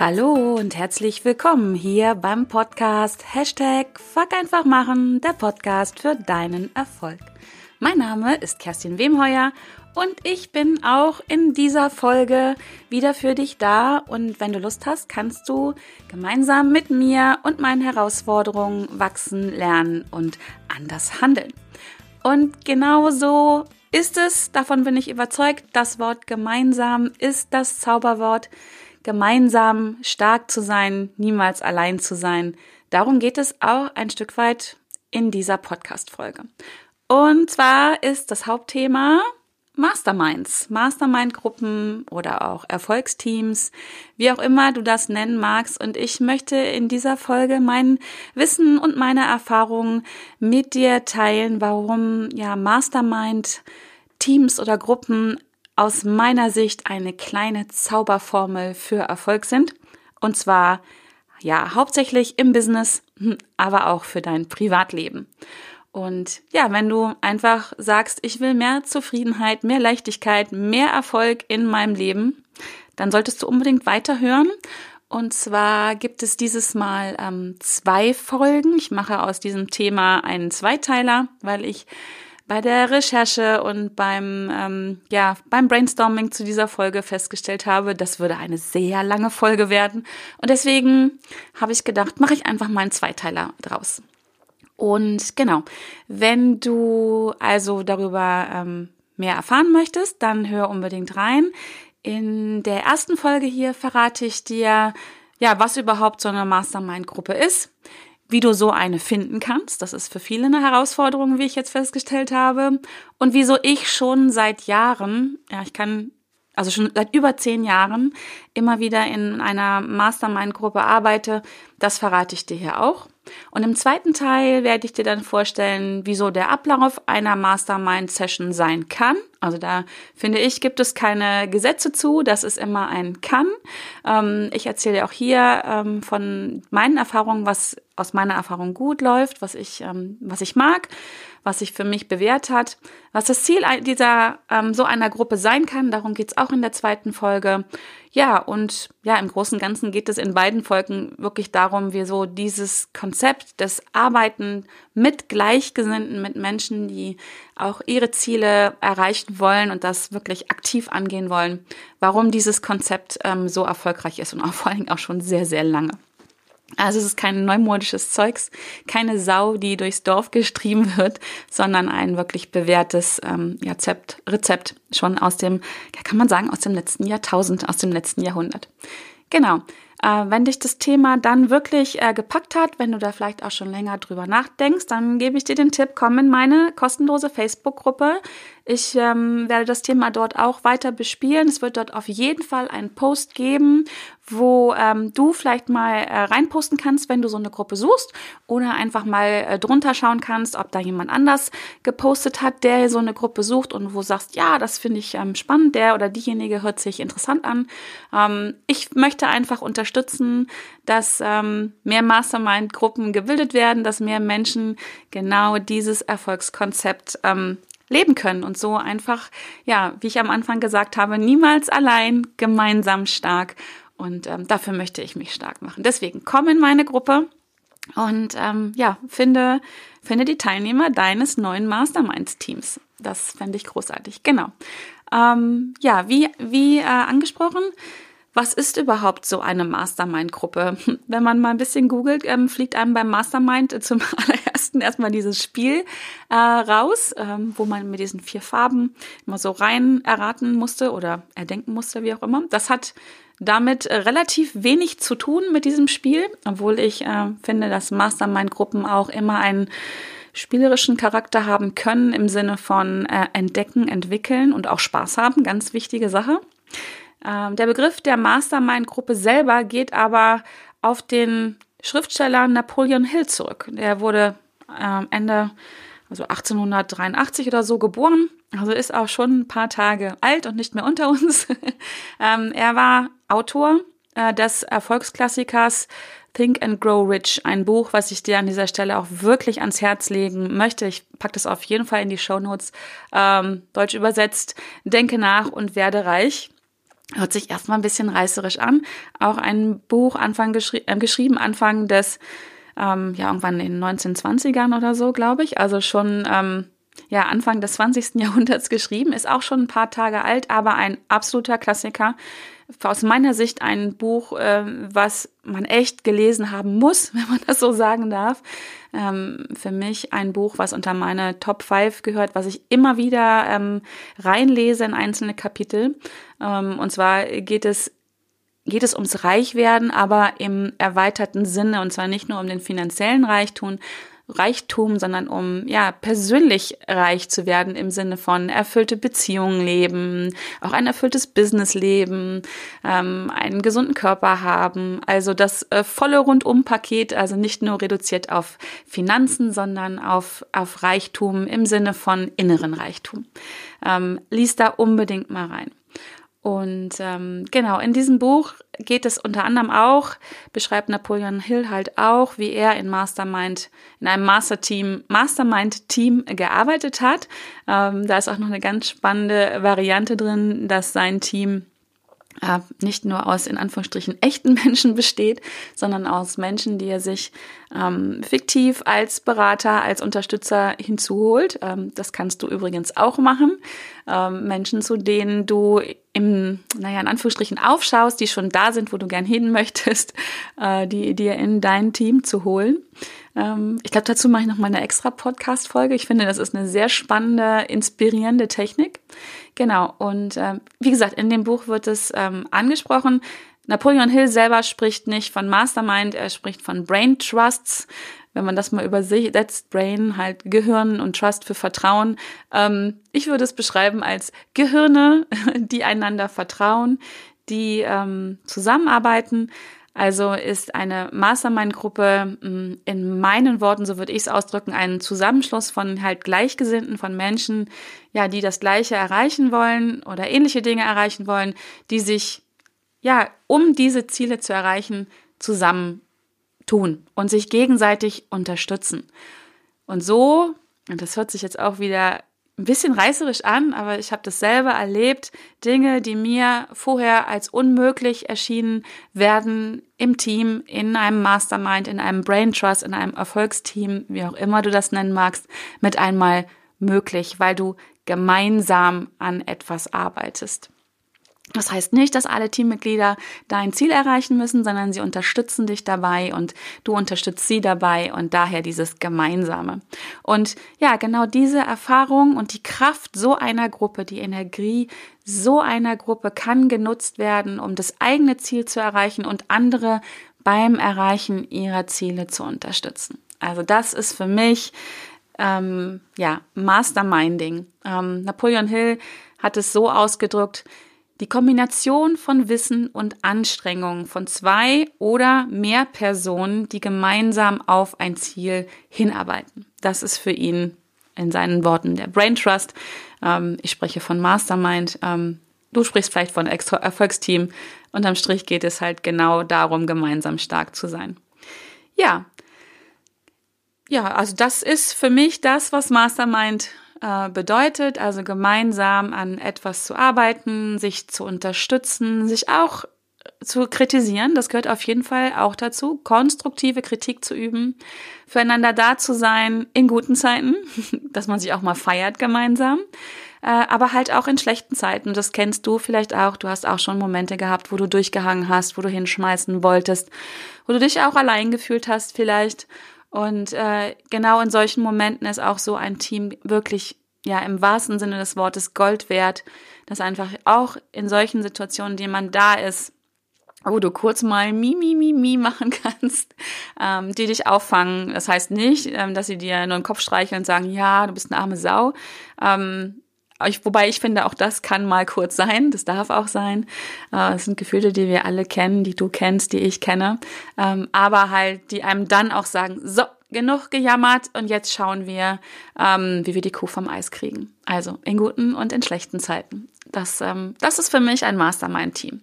Hallo und herzlich willkommen hier beim Podcast. Hashtag Fuck einfach machen, der Podcast für deinen Erfolg. Mein Name ist Kerstin Wemheuer und ich bin auch in dieser Folge wieder für dich da. Und wenn du Lust hast, kannst du gemeinsam mit mir und meinen Herausforderungen wachsen, lernen und anders handeln. Und genau so ist es, davon bin ich überzeugt, das Wort gemeinsam ist das Zauberwort, gemeinsam stark zu sein, niemals allein zu sein. Darum geht es auch ein Stück weit in dieser Podcast-Folge. Und zwar ist das Hauptthema Masterminds, Mastermind-Gruppen oder auch Erfolgsteams, wie auch immer du das nennen magst. Und ich möchte in dieser Folge mein Wissen und meine Erfahrungen mit dir teilen, warum ja Mastermind Teams oder Gruppen aus meiner Sicht eine kleine Zauberformel für Erfolg sind. Und zwar ja hauptsächlich im Business, hm, aber auch für dein Privatleben. Und ja, wenn du einfach sagst, ich will mehr Zufriedenheit, mehr Leichtigkeit, mehr Erfolg in meinem Leben, dann solltest du unbedingt weiterhören. Und zwar gibt es dieses Mal ähm, zwei Folgen. Ich mache aus diesem Thema einen Zweiteiler, weil ich bei der Recherche und beim, ähm, ja, beim Brainstorming zu dieser Folge festgestellt habe, das würde eine sehr lange Folge werden. Und deswegen habe ich gedacht, mache ich einfach mal einen Zweiteiler draus. Und genau, wenn du also darüber ähm, mehr erfahren möchtest, dann hör unbedingt rein. In der ersten Folge hier verrate ich dir, ja, was überhaupt so eine Mastermind-Gruppe ist, wie du so eine finden kannst. Das ist für viele eine Herausforderung, wie ich jetzt festgestellt habe. Und wieso ich schon seit Jahren, ja, ich kann also schon seit über zehn Jahren immer wieder in einer Mastermind-Gruppe arbeite, das verrate ich dir hier auch. Und im zweiten Teil werde ich dir dann vorstellen, wieso der Ablauf einer Mastermind-Session sein kann. Also da finde ich, gibt es keine Gesetze zu, das ist immer ein kann. Ähm, ich erzähle auch hier ähm, von meinen Erfahrungen, was aus meiner Erfahrung gut läuft, was ich, ähm, was ich mag, was sich für mich bewährt hat, was das Ziel dieser ähm, so einer Gruppe sein kann. Darum geht's auch in der zweiten Folge. Ja, und ja, im Großen und Ganzen geht es in beiden Folgen wirklich darum, wie so dieses Konzept des Arbeiten mit Gleichgesinnten, mit Menschen, die auch ihre Ziele erreichen wollen und das wirklich aktiv angehen wollen, warum dieses Konzept ähm, so erfolgreich ist und auch vor allen Dingen auch schon sehr, sehr lange. Also es ist kein neumodisches Zeugs, keine Sau, die durchs Dorf gestrieben wird, sondern ein wirklich bewährtes ähm, Rezept, Rezept schon aus dem, kann man sagen, aus dem letzten Jahrtausend, aus dem letzten Jahrhundert. Genau. Äh, wenn dich das Thema dann wirklich äh, gepackt hat, wenn du da vielleicht auch schon länger drüber nachdenkst, dann gebe ich dir den Tipp, komm in meine kostenlose Facebook-Gruppe. Ich ähm, werde das Thema dort auch weiter bespielen. Es wird dort auf jeden Fall einen Post geben, wo ähm, du vielleicht mal äh, reinposten kannst, wenn du so eine Gruppe suchst oder einfach mal äh, drunter schauen kannst, ob da jemand anders gepostet hat, der so eine Gruppe sucht und wo sagst, ja, das finde ich ähm, spannend, der oder diejenige hört sich interessant an. Ähm, ich möchte einfach unterstützen, dass ähm, mehr Mastermind-Gruppen gebildet werden, dass mehr Menschen genau dieses Erfolgskonzept ähm, leben können und so einfach, ja, wie ich am Anfang gesagt habe, niemals allein, gemeinsam stark. Und ähm, dafür möchte ich mich stark machen. Deswegen komm in meine Gruppe und ähm, ja, finde, finde die Teilnehmer deines neuen Masterminds-Teams. Das fände ich großartig. Genau. Ähm, ja, wie, wie äh, angesprochen, was ist überhaupt so eine Mastermind-Gruppe? Wenn man mal ein bisschen googelt, ähm, fliegt einem beim Mastermind zum allerersten erstmal dieses Spiel äh, raus, ähm, wo man mit diesen vier Farben immer so rein erraten musste oder erdenken musste, wie auch immer. Das hat damit äh, relativ wenig zu tun mit diesem Spiel, obwohl ich äh, finde, dass Mastermind-Gruppen auch immer einen spielerischen Charakter haben können im Sinne von äh, entdecken, entwickeln und auch Spaß haben. Ganz wichtige Sache. Ähm, der Begriff der Mastermind-Gruppe selber geht aber auf den Schriftsteller Napoleon Hill zurück. Der wurde ähm, Ende, also 1883 oder so geboren, also ist auch schon ein paar Tage alt und nicht mehr unter uns. ähm, er war Autor äh, des Erfolgsklassikers Think and Grow Rich, ein Buch, was ich dir an dieser Stelle auch wirklich ans Herz legen möchte. Ich packe das auf jeden Fall in die Show Notes. Ähm, Deutsch übersetzt, denke nach und werde reich. Hört sich erstmal ein bisschen reißerisch an. Auch ein Buch Anfang geschri äh, geschrieben, Anfang des, ähm, ja, irgendwann in den 1920ern oder so, glaube ich. Also schon, ähm, ja, Anfang des 20. Jahrhunderts geschrieben, ist auch schon ein paar Tage alt, aber ein absoluter Klassiker aus meiner Sicht ein Buch, äh, was man echt gelesen haben muss, wenn man das so sagen darf. Ähm, für mich ein Buch, was unter meine Top 5 gehört, was ich immer wieder ähm, reinlese in einzelne Kapitel. Ähm, und zwar geht es geht es ums Reichwerden, aber im erweiterten Sinne und zwar nicht nur um den finanziellen Reichtum, Reichtum, sondern um ja persönlich reich zu werden im Sinne von erfüllte Beziehungen leben, auch ein erfülltes Business leben, ähm, einen gesunden Körper haben, also das äh, volle Rundum-Paket, also nicht nur reduziert auf Finanzen, sondern auf auf Reichtum im Sinne von inneren Reichtum. Ähm, lies da unbedingt mal rein. Und ähm, genau, in diesem Buch geht es unter anderem auch, beschreibt Napoleon Hill halt auch, wie er in Mastermind, in einem Masterteam, Mastermind-Team gearbeitet hat. Ähm, da ist auch noch eine ganz spannende Variante drin, dass sein Team äh, nicht nur aus in Anführungsstrichen echten Menschen besteht, sondern aus Menschen, die er sich ähm, fiktiv als Berater, als Unterstützer hinzuholt. Ähm, das kannst du übrigens auch machen. Ähm, Menschen, zu denen du im, naja, in Anführungsstrichen aufschaust, die schon da sind, wo du gern hin möchtest, äh, die dir in dein Team zu holen. Ähm, ich glaube, dazu mache ich noch mal eine extra Podcast-Folge. Ich finde, das ist eine sehr spannende, inspirierende Technik. Genau. Und äh, wie gesagt, in dem Buch wird es ähm, angesprochen. Napoleon Hill selber spricht nicht von Mastermind, er spricht von Brain Trusts. Wenn man das mal übersetzt, Brain halt Gehirn und Trust für Vertrauen. Ähm, ich würde es beschreiben als Gehirne, die einander vertrauen, die ähm, zusammenarbeiten, also ist eine Mastermind-Gruppe mm, in meinen Worten, so würde ich es ausdrücken, ein Zusammenschluss von halt Gleichgesinnten, von Menschen, ja, die das Gleiche erreichen wollen oder ähnliche Dinge erreichen wollen, die sich, ja, um diese Ziele zu erreichen, zusammentun und sich gegenseitig unterstützen. Und so, und das hört sich jetzt auch wieder ein bisschen reißerisch an, aber ich habe das selber erlebt. Dinge, die mir vorher als unmöglich erschienen, werden im Team, in einem Mastermind, in einem Brain Trust, in einem Erfolgsteam, wie auch immer du das nennen magst, mit einmal möglich, weil du gemeinsam an etwas arbeitest. Das heißt nicht, dass alle Teammitglieder dein Ziel erreichen müssen, sondern sie unterstützen dich dabei und du unterstützt sie dabei und daher dieses Gemeinsame. Und ja, genau diese Erfahrung und die Kraft so einer Gruppe, die Energie so einer Gruppe kann genutzt werden, um das eigene Ziel zu erreichen und andere beim Erreichen ihrer Ziele zu unterstützen. Also das ist für mich ähm, ja Masterminding. Ähm, Napoleon Hill hat es so ausgedrückt, die Kombination von Wissen und Anstrengung von zwei oder mehr Personen, die gemeinsam auf ein Ziel hinarbeiten. Das ist für ihn in seinen Worten der Brain Trust. Ähm, ich spreche von Mastermind. Ähm, du sprichst vielleicht von Erfolgsteam. Unterm Strich geht es halt genau darum, gemeinsam stark zu sein. Ja. Ja, also das ist für mich das, was Mastermind äh, bedeutet, also gemeinsam an etwas zu arbeiten, sich zu unterstützen, sich auch zu kritisieren, das gehört auf jeden Fall auch dazu, konstruktive Kritik zu üben, füreinander da zu sein in guten Zeiten, dass man sich auch mal feiert gemeinsam, äh, aber halt auch in schlechten Zeiten. Das kennst du vielleicht auch. Du hast auch schon Momente gehabt, wo du durchgehangen hast, wo du hinschmeißen wolltest, wo du dich auch allein gefühlt hast vielleicht und äh, genau in solchen Momenten ist auch so ein Team wirklich, ja, im wahrsten Sinne des Wortes Gold wert, dass einfach auch in solchen Situationen jemand da ist, wo du kurz mal mi, mi, mi, mi machen kannst, ähm, die dich auffangen. Das heißt nicht, ähm, dass sie dir nur den Kopf streicheln und sagen, ja, du bist eine arme Sau. Ähm, ich, wobei ich finde, auch das kann mal kurz sein, das darf auch sein. Äh, es sind Gefühle, die wir alle kennen, die du kennst, die ich kenne. Ähm, aber halt, die einem dann auch sagen, so, genug gejammert und jetzt schauen wir, ähm, wie wir die Kuh vom Eis kriegen. Also in guten und in schlechten Zeiten. Das, ähm, das ist für mich ein Mastermind-Team.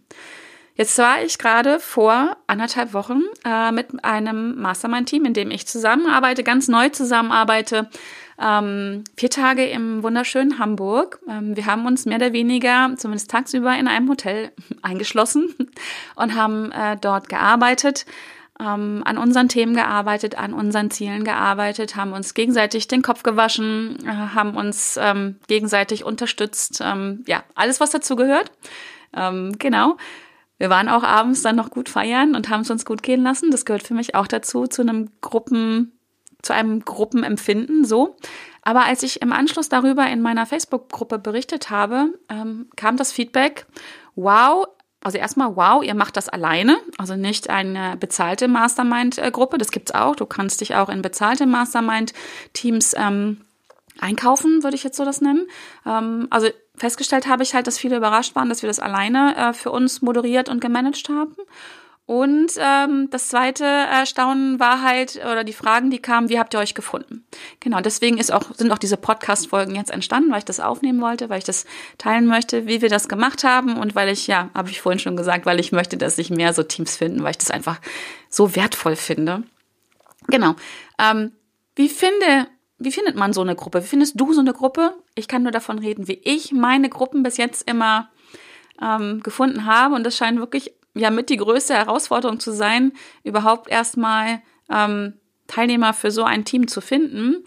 Jetzt war ich gerade vor anderthalb Wochen äh, mit einem Mastermind-Team, in dem ich zusammenarbeite, ganz neu zusammenarbeite, ähm, vier Tage im wunderschönen Hamburg. Ähm, wir haben uns mehr oder weniger, zumindest tagsüber, in einem Hotel eingeschlossen und haben äh, dort gearbeitet, ähm, an unseren Themen gearbeitet, an unseren Zielen gearbeitet, haben uns gegenseitig den Kopf gewaschen, äh, haben uns ähm, gegenseitig unterstützt. Ähm, ja, alles, was dazu gehört. Ähm, genau. Wir waren auch abends dann noch gut feiern und haben es uns gut gehen lassen. Das gehört für mich auch dazu, zu einem Gruppen, zu einem Gruppenempfinden, so. Aber als ich im Anschluss darüber in meiner Facebook-Gruppe berichtet habe, ähm, kam das Feedback, wow, also erstmal, wow, ihr macht das alleine, also nicht eine bezahlte Mastermind-Gruppe, das gibt's auch. Du kannst dich auch in bezahlte Mastermind-Teams ähm, einkaufen, würde ich jetzt so das nennen. Ähm, also festgestellt habe ich halt, dass viele überrascht waren, dass wir das alleine äh, für uns moderiert und gemanagt haben. Und ähm, das zweite Erstaunen war halt, oder die Fragen, die kamen, wie habt ihr euch gefunden? Genau, deswegen ist auch, sind auch diese Podcast-Folgen jetzt entstanden, weil ich das aufnehmen wollte, weil ich das teilen möchte, wie wir das gemacht haben und weil ich, ja, habe ich vorhin schon gesagt, weil ich möchte, dass sich mehr so Teams finden, weil ich das einfach so wertvoll finde. Genau. Ähm, wie finde, wie findet man so eine Gruppe? Wie findest du so eine Gruppe? Ich kann nur davon reden, wie ich meine Gruppen bis jetzt immer ähm, gefunden habe und das scheint wirklich ja mit die größte Herausforderung zu sein, überhaupt erstmal ähm, Teilnehmer für so ein Team zu finden.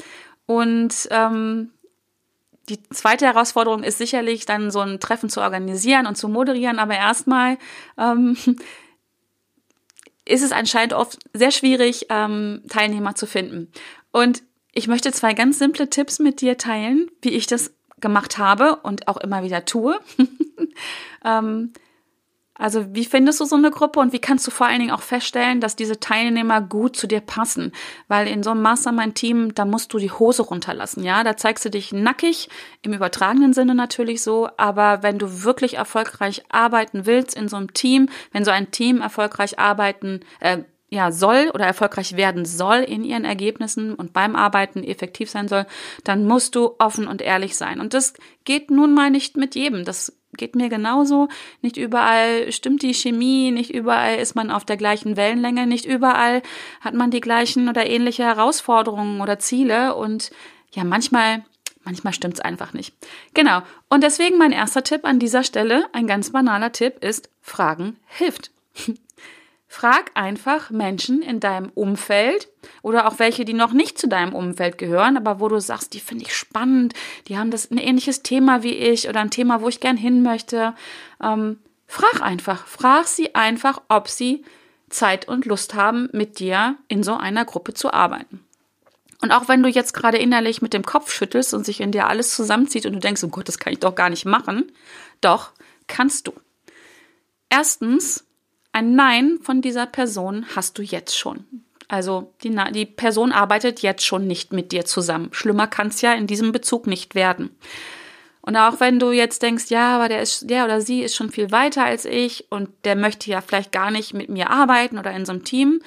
Und ähm, die zweite Herausforderung ist sicherlich dann so ein Treffen zu organisieren und zu moderieren, aber erstmal ähm, ist es anscheinend oft sehr schwierig, ähm, Teilnehmer zu finden. Und ich möchte zwei ganz simple Tipps mit dir teilen, wie ich das gemacht habe und auch immer wieder tue. ähm, also wie findest du so eine Gruppe und wie kannst du vor allen Dingen auch feststellen, dass diese Teilnehmer gut zu dir passen? Weil in so einem Mastermind-Team, da musst du die Hose runterlassen, ja? Da zeigst du dich nackig, im übertragenen Sinne natürlich so, aber wenn du wirklich erfolgreich arbeiten willst in so einem Team, wenn so ein Team erfolgreich arbeiten, äh, ja, soll oder erfolgreich werden soll in ihren Ergebnissen und beim Arbeiten effektiv sein soll, dann musst du offen und ehrlich sein. Und das geht nun mal nicht mit jedem. Das geht mir genauso. Nicht überall stimmt die Chemie, nicht überall ist man auf der gleichen Wellenlänge, nicht überall hat man die gleichen oder ähnliche Herausforderungen oder Ziele und ja, manchmal manchmal stimmt's einfach nicht. Genau. Und deswegen mein erster Tipp an dieser Stelle, ein ganz banaler Tipp ist, Fragen hilft. Frag einfach Menschen in deinem Umfeld oder auch welche, die noch nicht zu deinem Umfeld gehören, aber wo du sagst, die finde ich spannend, die haben das ein ähnliches Thema wie ich oder ein Thema, wo ich gern hin möchte. Ähm, frag einfach, frag sie einfach, ob sie Zeit und Lust haben, mit dir in so einer Gruppe zu arbeiten. Und auch wenn du jetzt gerade innerlich mit dem Kopf schüttelst und sich in dir alles zusammenzieht und du denkst, oh Gott, das kann ich doch gar nicht machen, doch kannst du. Erstens, ein Nein von dieser Person hast du jetzt schon. Also die, die Person arbeitet jetzt schon nicht mit dir zusammen. Schlimmer kann es ja in diesem Bezug nicht werden. Und auch wenn du jetzt denkst, ja, aber der ist, der oder sie ist schon viel weiter als ich und der möchte ja vielleicht gar nicht mit mir arbeiten oder in so einem Team,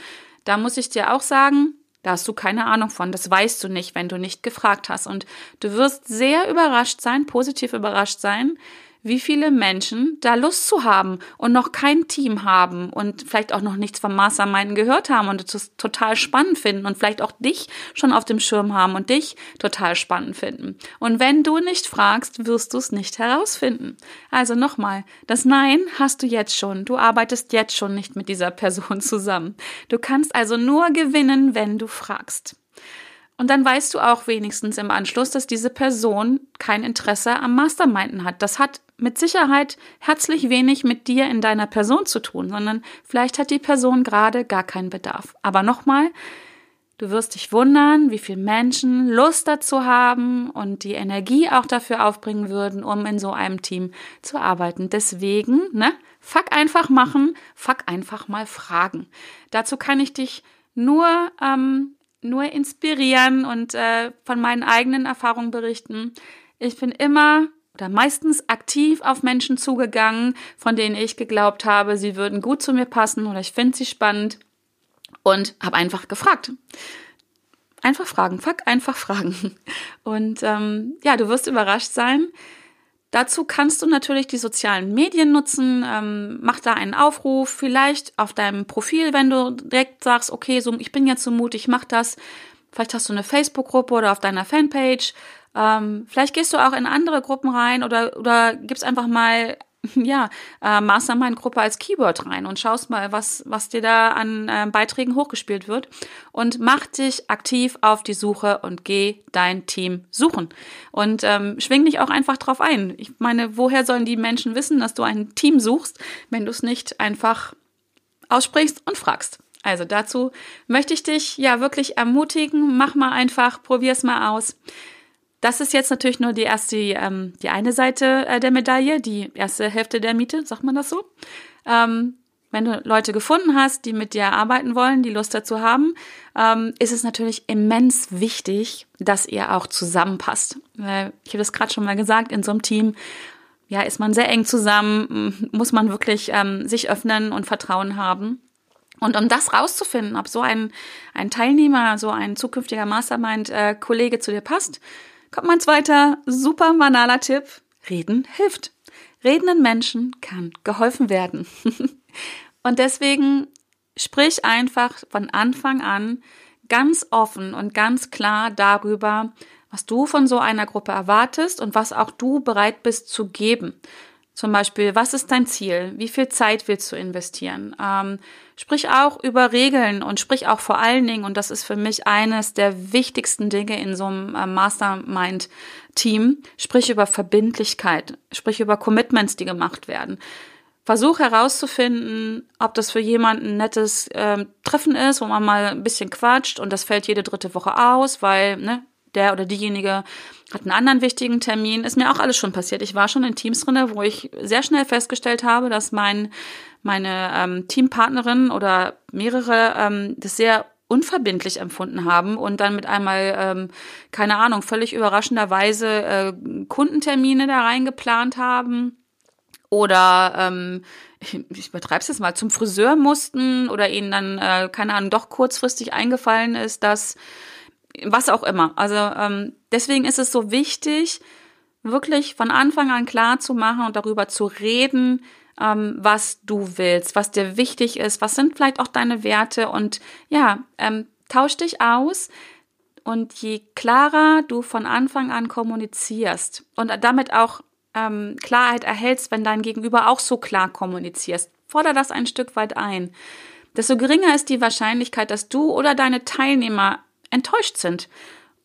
da muss ich dir auch sagen, da hast du keine Ahnung von. Das weißt du nicht, wenn du nicht gefragt hast. Und du wirst sehr überrascht sein, positiv überrascht sein, wie viele Menschen da Lust zu haben und noch kein Team haben und vielleicht auch noch nichts vom Mastermind gehört haben und es total spannend finden und vielleicht auch dich schon auf dem Schirm haben und dich total spannend finden. Und wenn du nicht fragst, wirst du es nicht herausfinden. Also nochmal, das Nein hast du jetzt schon. Du arbeitest jetzt schon nicht mit dieser Person zusammen. Du kannst also nur gewinnen, wenn du fragst. Und dann weißt du auch wenigstens im Anschluss, dass diese Person kein Interesse am Masterminden hat. Das hat mit Sicherheit herzlich wenig mit dir in deiner Person zu tun, sondern vielleicht hat die Person gerade gar keinen Bedarf. Aber nochmal, du wirst dich wundern, wie viele Menschen Lust dazu haben und die Energie auch dafür aufbringen würden, um in so einem Team zu arbeiten. Deswegen, ne, fuck einfach machen, fuck einfach mal fragen. Dazu kann ich dich nur ähm, nur inspirieren und äh, von meinen eigenen Erfahrungen berichten. Ich bin immer oder meistens aktiv auf Menschen zugegangen, von denen ich geglaubt habe, sie würden gut zu mir passen oder ich finde sie spannend und habe einfach gefragt. Einfach fragen, fuck, einfach fragen. Und ähm, ja, du wirst überrascht sein, Dazu kannst du natürlich die sozialen Medien nutzen. Ähm, mach da einen Aufruf, vielleicht auf deinem Profil, wenn du direkt sagst, okay, so ich bin jetzt so mutig, mach das. Vielleicht hast du eine Facebook-Gruppe oder auf deiner Fanpage. Ähm, vielleicht gehst du auch in andere Gruppen rein oder, oder gibst einfach mal ja, äh, Mastermind-Gruppe als Keyword rein und schaust mal, was, was dir da an äh, Beiträgen hochgespielt wird und mach dich aktiv auf die Suche und geh dein Team suchen. Und ähm, schwing dich auch einfach drauf ein. Ich meine, woher sollen die Menschen wissen, dass du ein Team suchst, wenn du es nicht einfach aussprichst und fragst? Also dazu möchte ich dich ja wirklich ermutigen, mach mal einfach, probier's mal aus. Das ist jetzt natürlich nur die erste, ähm, die eine Seite äh, der Medaille, die erste Hälfte der Miete, sagt man das so. Ähm, wenn du Leute gefunden hast, die mit dir arbeiten wollen, die Lust dazu haben, ähm, ist es natürlich immens wichtig, dass ihr auch zusammenpasst. Weil ich habe das gerade schon mal gesagt, in so einem Team, ja, ist man sehr eng zusammen, muss man wirklich ähm, sich öffnen und Vertrauen haben. Und um das rauszufinden, ob so ein, ein Teilnehmer, so ein zukünftiger Mastermind-Kollege äh, zu dir passt, kommt mein zweiter super banaler Tipp. Reden hilft. Redenden Menschen kann geholfen werden. und deswegen sprich einfach von Anfang an ganz offen und ganz klar darüber, was du von so einer Gruppe erwartest und was auch du bereit bist zu geben. Zum Beispiel, was ist dein Ziel? Wie viel Zeit willst du investieren? Ähm, sprich auch über Regeln und sprich auch vor allen Dingen, und das ist für mich eines der wichtigsten Dinge in so einem äh, Mastermind-Team, sprich über Verbindlichkeit, sprich über Commitments, die gemacht werden. Versuch herauszufinden, ob das für jemanden ein nettes äh, Treffen ist, wo man mal ein bisschen quatscht und das fällt jede dritte Woche aus, weil ne, der oder diejenige hat einen anderen wichtigen Termin. Ist mir auch alles schon passiert. Ich war schon in Teams drinne, wo ich sehr schnell festgestellt habe, dass mein meine ähm, Teampartnerin oder mehrere ähm, das sehr unverbindlich empfunden haben und dann mit einmal, ähm, keine Ahnung, völlig überraschenderweise äh, Kundentermine da reingeplant haben oder ähm, ich übertreibe es jetzt mal, zum Friseur mussten oder ihnen dann, äh, keine Ahnung, doch kurzfristig eingefallen ist, dass was auch immer. Also ähm, deswegen ist es so wichtig, wirklich von Anfang an klar zu machen und darüber zu reden, ähm, was du willst, was dir wichtig ist, was sind vielleicht auch deine Werte und ja, ähm, tausch dich aus. Und je klarer du von Anfang an kommunizierst und damit auch ähm, Klarheit erhältst, wenn dein Gegenüber auch so klar kommunizierst, forder das ein Stück weit ein, desto geringer ist die Wahrscheinlichkeit, dass du oder deine Teilnehmer enttäuscht sind.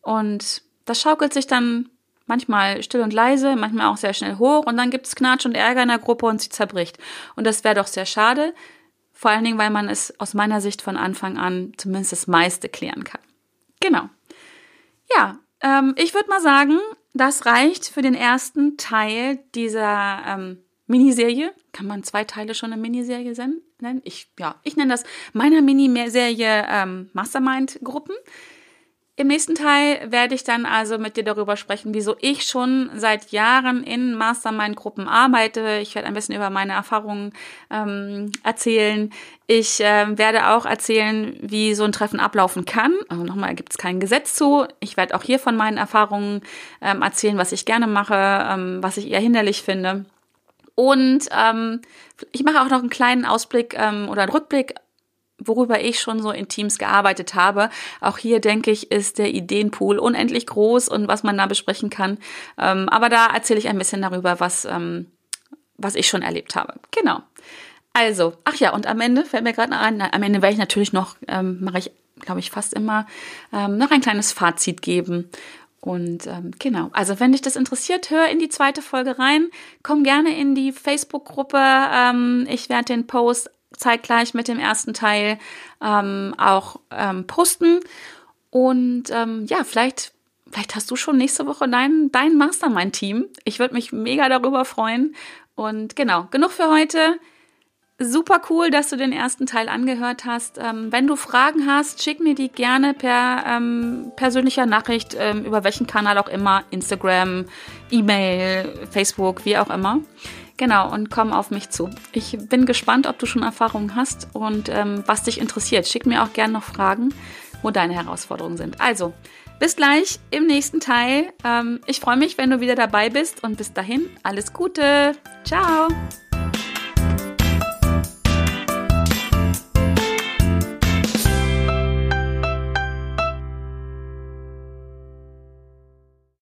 Und das schaukelt sich dann manchmal still und leise, manchmal auch sehr schnell hoch und dann gibt es Knatsch und Ärger in der Gruppe und sie zerbricht. Und das wäre doch sehr schade, vor allen Dingen, weil man es aus meiner Sicht von Anfang an zumindest das meiste klären kann. Genau. Ja, ähm, ich würde mal sagen, das reicht für den ersten Teil dieser ähm, Miniserie. Kann man zwei Teile schon eine Miniserie nennen? Ich, ja, ich nenne das meiner Miniserie ähm, Mastermind-Gruppen. Im nächsten Teil werde ich dann also mit dir darüber sprechen, wieso ich schon seit Jahren in Mastermind-Gruppen arbeite. Ich werde ein bisschen über meine Erfahrungen ähm, erzählen. Ich äh, werde auch erzählen, wie so ein Treffen ablaufen kann. Also nochmal gibt es kein Gesetz zu. Ich werde auch hier von meinen Erfahrungen ähm, erzählen, was ich gerne mache, ähm, was ich eher hinderlich finde. Und ähm, ich mache auch noch einen kleinen Ausblick ähm, oder einen Rückblick worüber ich schon so in Teams gearbeitet habe. Auch hier denke ich, ist der Ideenpool unendlich groß und was man da besprechen kann. Ähm, aber da erzähle ich ein bisschen darüber, was, ähm, was ich schon erlebt habe. Genau. Also, ach ja, und am Ende fällt mir gerade noch ein, am Ende werde ich natürlich noch, ähm, mache ich, glaube ich, fast immer, ähm, noch ein kleines Fazit geben. Und ähm, genau, also wenn dich das interessiert, hör in die zweite Folge rein. Komm gerne in die Facebook-Gruppe. Ähm, ich werde den Post zeitgleich mit dem ersten Teil ähm, auch ähm, posten. Und ähm, ja, vielleicht, vielleicht hast du schon nächste Woche dein, dein Mastermind-Team. Ich würde mich mega darüber freuen. Und genau, genug für heute. Super cool, dass du den ersten Teil angehört hast. Ähm, wenn du Fragen hast, schick mir die gerne per ähm, persönlicher Nachricht, ähm, über welchen Kanal auch immer, Instagram, E-Mail, Facebook, wie auch immer. Genau, und komm auf mich zu. Ich bin gespannt, ob du schon Erfahrungen hast und ähm, was dich interessiert. Schick mir auch gerne noch Fragen, wo deine Herausforderungen sind. Also, bis gleich im nächsten Teil. Ähm, ich freue mich, wenn du wieder dabei bist und bis dahin alles Gute. Ciao.